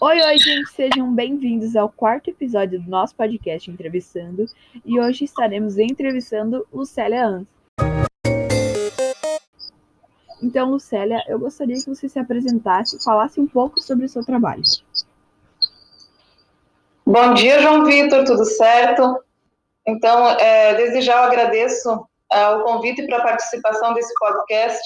Oi, oi, gente, sejam bem-vindos ao quarto episódio do nosso podcast Entrevistando. E hoje estaremos entrevistando Lucélia Ans. Então, Lucélia, eu gostaria que você se apresentasse e falasse um pouco sobre o seu trabalho. Bom dia, João Vitor, tudo certo? Então, é, desde já eu agradeço é, o convite para a participação desse podcast.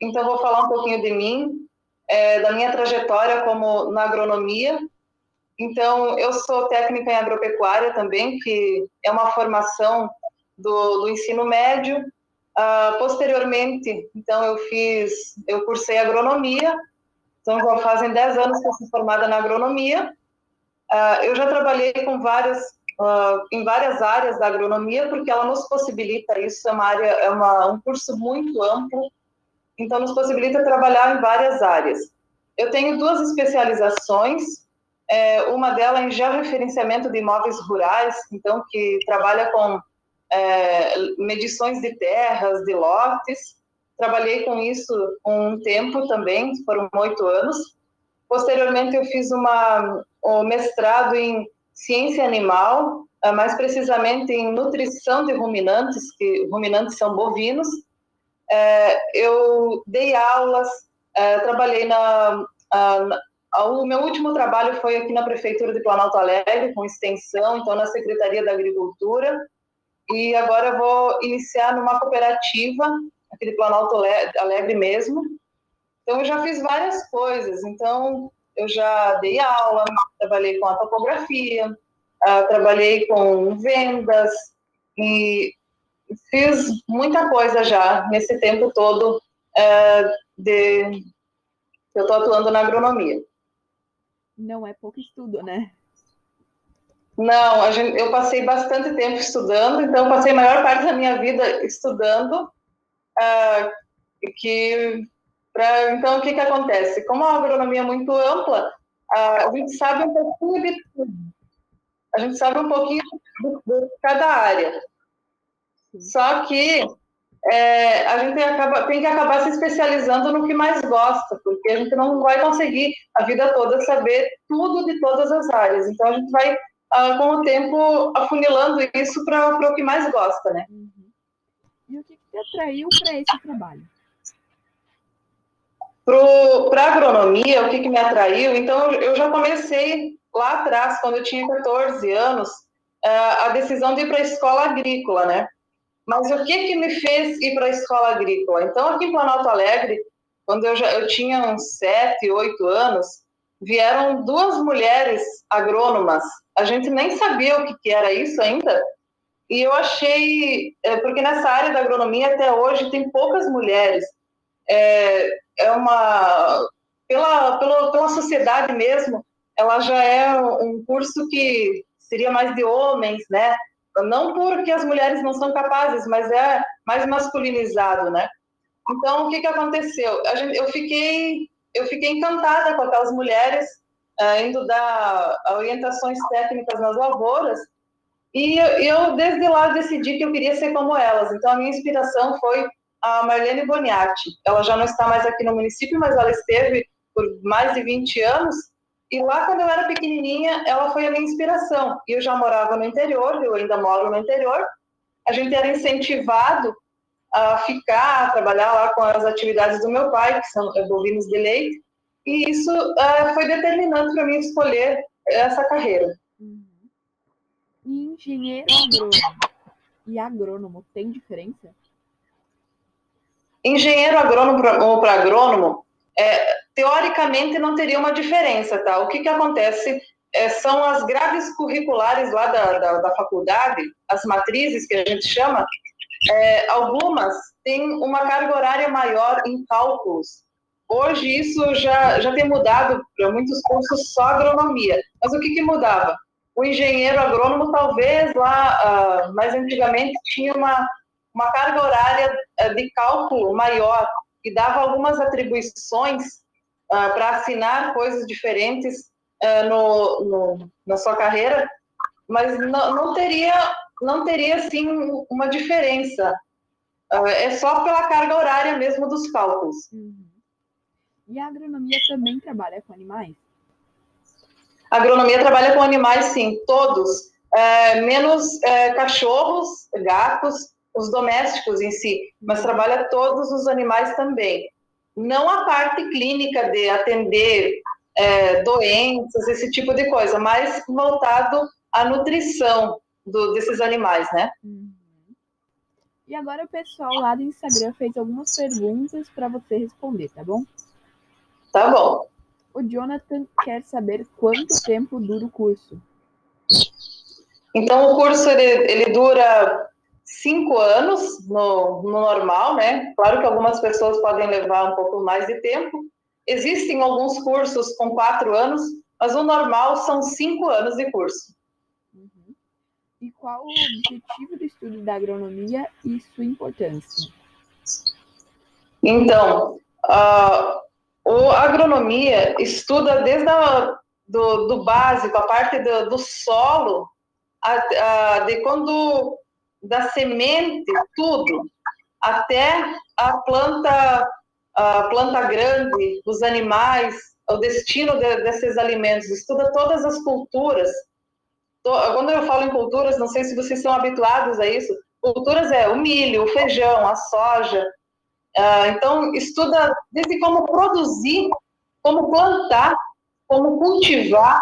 Então, vou falar um pouquinho de mim, é, da minha trajetória como na agronomia. Então, eu sou técnica em agropecuária também, que é uma formação do, do ensino médio. Uh, posteriormente, então, eu fiz, eu cursei agronomia, então já fazem 10 anos que eu sou formada na agronomia. Uh, eu já trabalhei com várias, uh, em várias áreas da agronomia, porque ela nos possibilita isso, é uma área, é uma, um curso muito amplo, então nos possibilita trabalhar em várias áreas. Eu tenho duas especializações, é, uma delas em georreferenciamento de imóveis rurais, então que trabalha com é, medições de terras, de lotes. Trabalhei com isso um tempo também, foram oito anos. Posteriormente, eu fiz uma, um mestrado em ciência animal, é, mais precisamente em nutrição de ruminantes, que ruminantes são bovinos. É, eu dei aulas, é, trabalhei na, na, o meu último trabalho foi aqui na Prefeitura de Planalto Alegre, com extensão, então na Secretaria da Agricultura, e agora vou iniciar numa cooperativa, aqui de Planalto Alegre mesmo. Então eu já fiz várias coisas, então eu já dei aula, trabalhei com a topografia, uh, trabalhei com vendas, e fiz muita coisa já nesse tempo todo uh, de eu estou atuando na agronomia. Não é pouco estudo, né? Não, gente, eu passei bastante tempo estudando, então passei a maior parte da minha vida estudando. Uh, que, pra, então, o que, que acontece? Como a agronomia é muito ampla, uh, a gente sabe um pouquinho de tudo. A gente sabe um pouquinho de, de cada área. Só que é, a gente acaba, tem que acabar se especializando no que mais gosta, porque a gente não vai conseguir a vida toda saber tudo de todas as áreas. Então a gente vai, ah, com o tempo, afunilando isso para o que mais gosta, né? Uhum. E o que te atraiu para esse trabalho? Para a agronomia, o que, que me atraiu? Então, eu já comecei lá atrás, quando eu tinha 14 anos, ah, a decisão de ir para a escola agrícola, né? Mas o que que me fez ir para a escola agrícola? Então, aqui em Planalto Alegre, quando eu, já, eu tinha uns sete, oito anos, vieram duas mulheres agrônomas. A gente nem sabia o que, que era isso ainda. E eu achei, é, porque nessa área da agronomia até hoje tem poucas mulheres. É, é uma, pela, pela, pela sociedade mesmo, ela já é um curso que seria mais de homens, né? Não porque as mulheres não são capazes, mas é mais masculinizado, né? Então, o que, que aconteceu? Gente, eu, fiquei, eu fiquei encantada com aquelas mulheres uh, indo dar orientações técnicas nas lavouras, e eu, eu, desde lá, decidi que eu queria ser como elas. Então, a minha inspiração foi a Marlene Boniatti. Ela já não está mais aqui no município, mas ela esteve por mais de 20 anos, e lá, quando eu era pequenininha, ela foi a minha inspiração. E eu já morava no interior, eu ainda moro no interior. A gente era incentivado a ficar, a trabalhar lá com as atividades do meu pai, que são bovinos de leite. E isso uh, foi determinante para mim escolher essa carreira. Uhum. E engenheiro agrônomo e agrônomo tem diferença? Engenheiro agrônomo para agrônomo, é, teoricamente não teria uma diferença, tá? O que, que acontece é, são as grades curriculares lá da, da, da, faculdade, as matrizes que a gente chama, é, algumas têm uma carga horária maior em cálculos. Hoje isso já, já tem mudado para muitos cursos só agronomia. Mas o que, que mudava? O engenheiro agrônomo talvez lá, uh, mais antigamente, tinha uma, uma carga horária uh, de cálculo maior e dava algumas atribuições uh, para assinar coisas diferentes uh, no, no, na sua carreira, mas não, não teria não teria assim uma diferença. Uh, é só pela carga horária mesmo dos cálculos. Uhum. E a agronomia também trabalha com animais? agronomia trabalha com animais, sim, todos, é, menos é, cachorros, gatos, os domésticos em si, mas trabalha todos os animais também. Não a parte clínica de atender é, doenças, esse tipo de coisa, mas voltado à nutrição do, desses animais, né? Uhum. E agora o pessoal lá do Instagram fez algumas perguntas para você responder, tá bom? Tá bom. O Jonathan quer saber quanto tempo dura o curso. Então, o curso ele, ele dura cinco anos no, no, normal, né? Claro que algumas pessoas podem levar um pouco mais de tempo. Existem alguns cursos com quatro anos, mas o normal são cinco anos de curso. Uhum. E qual o objetivo do estudo da agronomia e sua importância? Então, o agronomia estuda desde a, do, do básico, a parte do, do solo, a, a, de quando da semente, tudo, até a planta, a planta grande, os animais, o destino de, desses alimentos, estuda todas as culturas. Quando eu falo em culturas, não sei se vocês são habituados a isso. Culturas é o milho, o feijão, a soja, Uh, então, estuda desde como produzir, como plantar, como cultivar,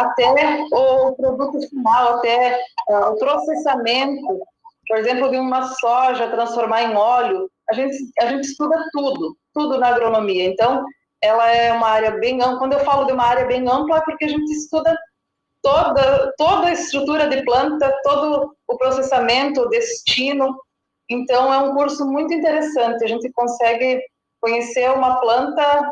até o produto final, até uh, o processamento, por exemplo, de uma soja transformar em óleo. A gente, a gente estuda tudo, tudo na agronomia. Então, ela é uma área bem ampla. Quando eu falo de uma área bem ampla, é porque a gente estuda toda, toda a estrutura de planta, todo o processamento, o destino, então, é um curso muito interessante. A gente consegue conhecer uma planta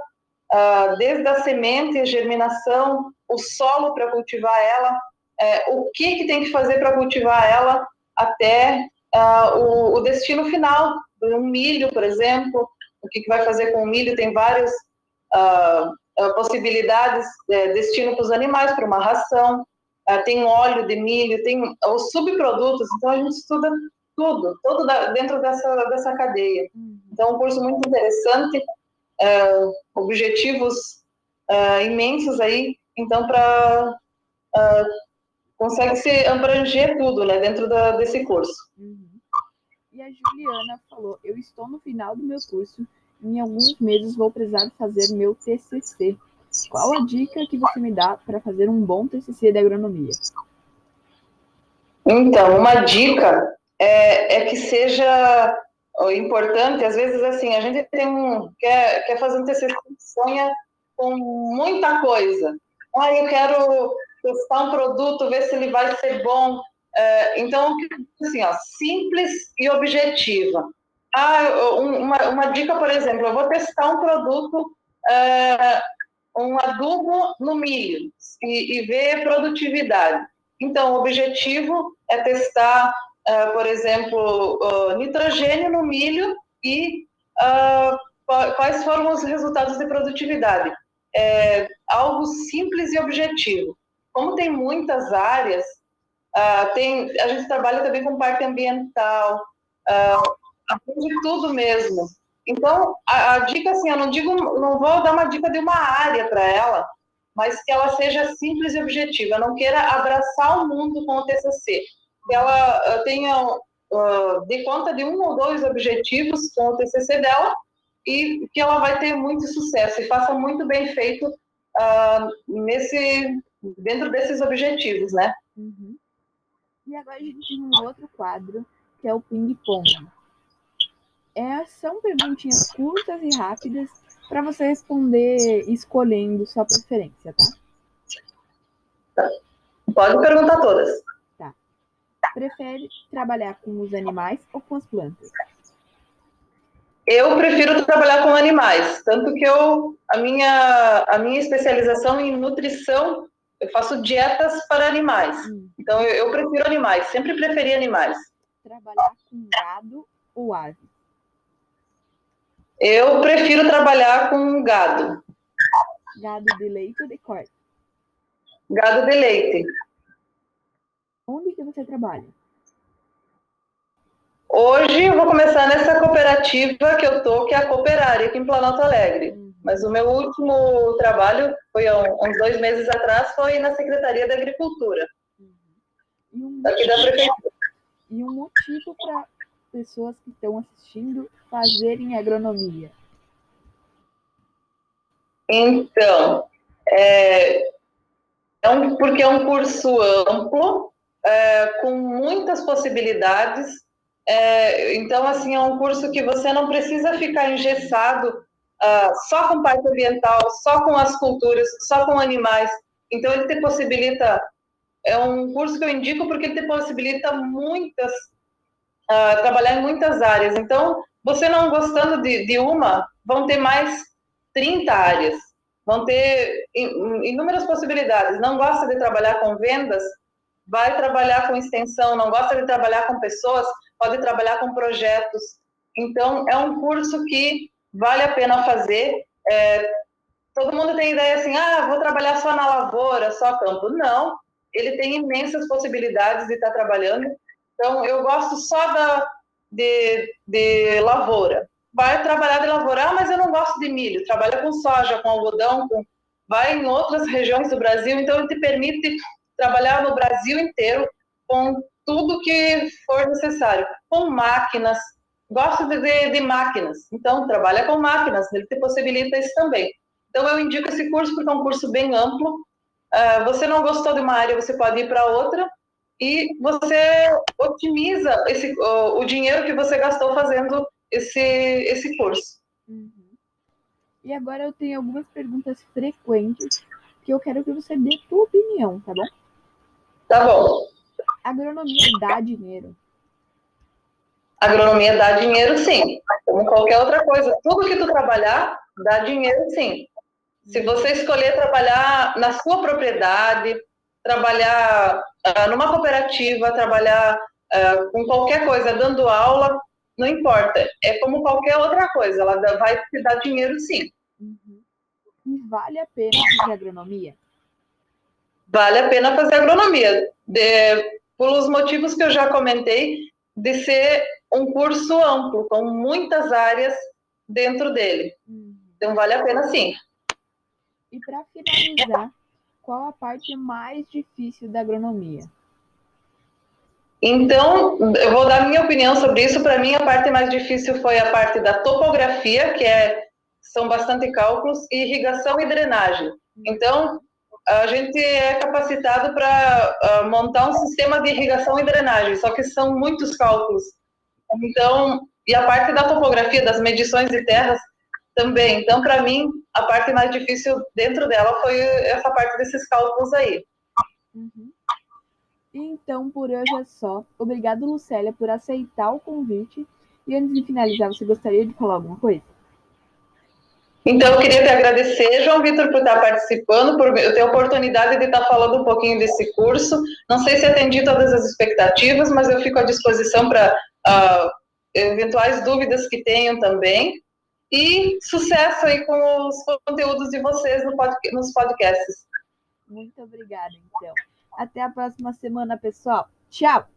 uh, desde a semente, germinação, o solo para cultivar ela, é, o que, que tem que fazer para cultivar ela, até uh, o, o, destino final, um milho, por exemplo. O que, que vai fazer com o milho? Tem várias uh, possibilidades, é, destino para os animais, para uma ração. tem óleo de milho, tem os subprodutos. Então, a gente estuda tudo, tudo dentro dessa, dessa cadeia. Uhum. Então, um curso muito interessante, é, objetivos é, imensos aí, então, para. É, consegue se abranger tudo, né, dentro da, desse curso. Uhum. E a Juliana falou: Eu estou no final do meu curso, em alguns meses vou precisar fazer meu TCC. Qual a dica que você me dá para fazer um bom TCC de agronomia? Então, uma dica é, é que seja importante, às vezes assim, a gente tem um, quer, quer fazer um TCC, sonha com muita coisa. Ah, eu quero testar um produto, ver se ele vai ser bom. É, então, assim, ó, simples e objetiva. Ah, uma, uma dica, por exemplo, eu vou testar um produto, é, um adubo no milho e, e ver produtividade. Então, o objetivo é testar uh, por exemplo, nitrogênio no milho e uh, quais foram os resultados de produtividade. É algo simples e objetivo. Como tem muitas áreas, tem, a gente trabalha também com parte ambiental, aprende tudo mesmo. Então, a, a, dica, assim, eu não digo, não vou dar uma dica de uma área para ela, mas que ela seja simples e objetiva. não queira abraçar o mundo com o TCC que ela eh, tenha uh, de conta de um ou dois objetivos com o TCC dela e que ela vai ter muito sucesso e faça muito bem feito uh, nesse dentro desses objetivos, né? Uhum. E agora a gente tem um outro quadro que é o ping-pong. É, são perguntinhas curtas e rápidas para você responder escolhendo sua preferência, tá? Pode perguntar todas prefere trabalhar com os animais ou com as plantas? Eu prefiro trabalhar com animais, tanto que eu a minha a minha especialização em nutrição, eu faço dietas para animais. Hum. Então eu, eu, prefiro animais, sempre preferi animais. Trabalhar com gado ou ave? Eu prefiro trabalhar com gado. Gado de leite ou de corte? Gado de leite. Onde que você trabalha? Hoje eu vou começar nessa cooperativa que eu tô, que é a Cooperária, aqui em Planalto Alegre. Uhum. mas o meu último trabalho foi há uns dois meses atrás, foi na Secretaria da Agricultura, uhum. um aqui da Prefeitura. E um motivo para pessoas que estão assistindo fazerem agronomia? Então, é, é um, porque é um curso amplo, é, com muitas possibilidades. É, então, assim, é um curso que você não precisa ficar engessado uh, só com parte ambiental, só com as culturas, só com animais. Então, ele te possibilita. É um curso que eu indico porque ele te possibilita muitas. Uh, trabalhar em muitas áreas. Então, você não gostando de, de uma, vão ter mais 30 áreas vão ter inúmeras possibilidades. Não gosta de trabalhar com vendas, vai trabalhar com extensão. Não gosta de trabalhar com pessoas, pode trabalhar com projetos. Então, é um curso que vale a pena fazer. É, todo mundo tem ideia assim, ah, vou trabalhar só na lavoura, só campo. Não, ele tem imensas possibilidades de estar trabalhando. Então, eu gosto só da, de, de lavoura vai trabalhar de lavoura, ah, mas eu não gosto de milho, trabalha com soja, com algodão, com... vai em outras regiões do Brasil, então ele te permite trabalhar no Brasil inteiro com tudo que for necessário, com máquinas, gosta de, de, de, máquinas, então trabalha com máquinas, ele te possibilita isso também. Então eu indico esse curso porque é um curso bem amplo, uh, você não gostou de uma área, você pode ir para outra, e você otimiza esse, o, o dinheiro que você gastou fazendo esse, esse curso. Uhum. E agora eu tenho algumas perguntas frequentes que eu quero que você dê sua opinião, tá bom? Tá bom. Agronomia dá dinheiro? Agronomia dá dinheiro, sim. Como qualquer outra coisa. Tudo que tu trabalhar, dá dinheiro, sim. Se você escolher trabalhar na sua propriedade, trabalhar uh, numa cooperativa, trabalhar uh, com qualquer coisa, dando aula, não importa. É como qualquer outra coisa, ela vai te dar dinheiro sim. Uhum. E vale a pena fazer agronomia? Vale a pena fazer agronomia. De, pelos motivos que eu já comentei, de ser um curso amplo, com muitas áreas dentro dele. Então vale a pena sim. E para finalizar, qual a parte mais difícil da agronomia? Então, eu vou dar minha opinião sobre isso. Para mim, a parte mais difícil foi a parte da topografia, que é, são bastante cálculos, e irrigação e drenagem. Então, a gente é capacitado para uh, montar um sistema de irrigação e drenagem, só que são muitos cálculos. Então, e a parte da topografia, das medições de terras também. Então, para mim, a parte mais difícil dentro dela foi essa parte desses cálculos aí. Uhum. Então, por hoje é só. Obrigado, Lucélia, por aceitar o convite. E antes de finalizar, você gostaria de falar alguma coisa? Então, eu queria te agradecer, João Vitor, por estar participando, por ter a oportunidade de estar falando um pouquinho desse curso. Não sei se atendi todas as expectativas, mas eu fico à disposição para uh, eventuais dúvidas que tenham também. E sucesso aí com os conteúdos de vocês no pod nos podcasts. Muito obrigada, então. Até a próxima semana, pessoal. Tchau!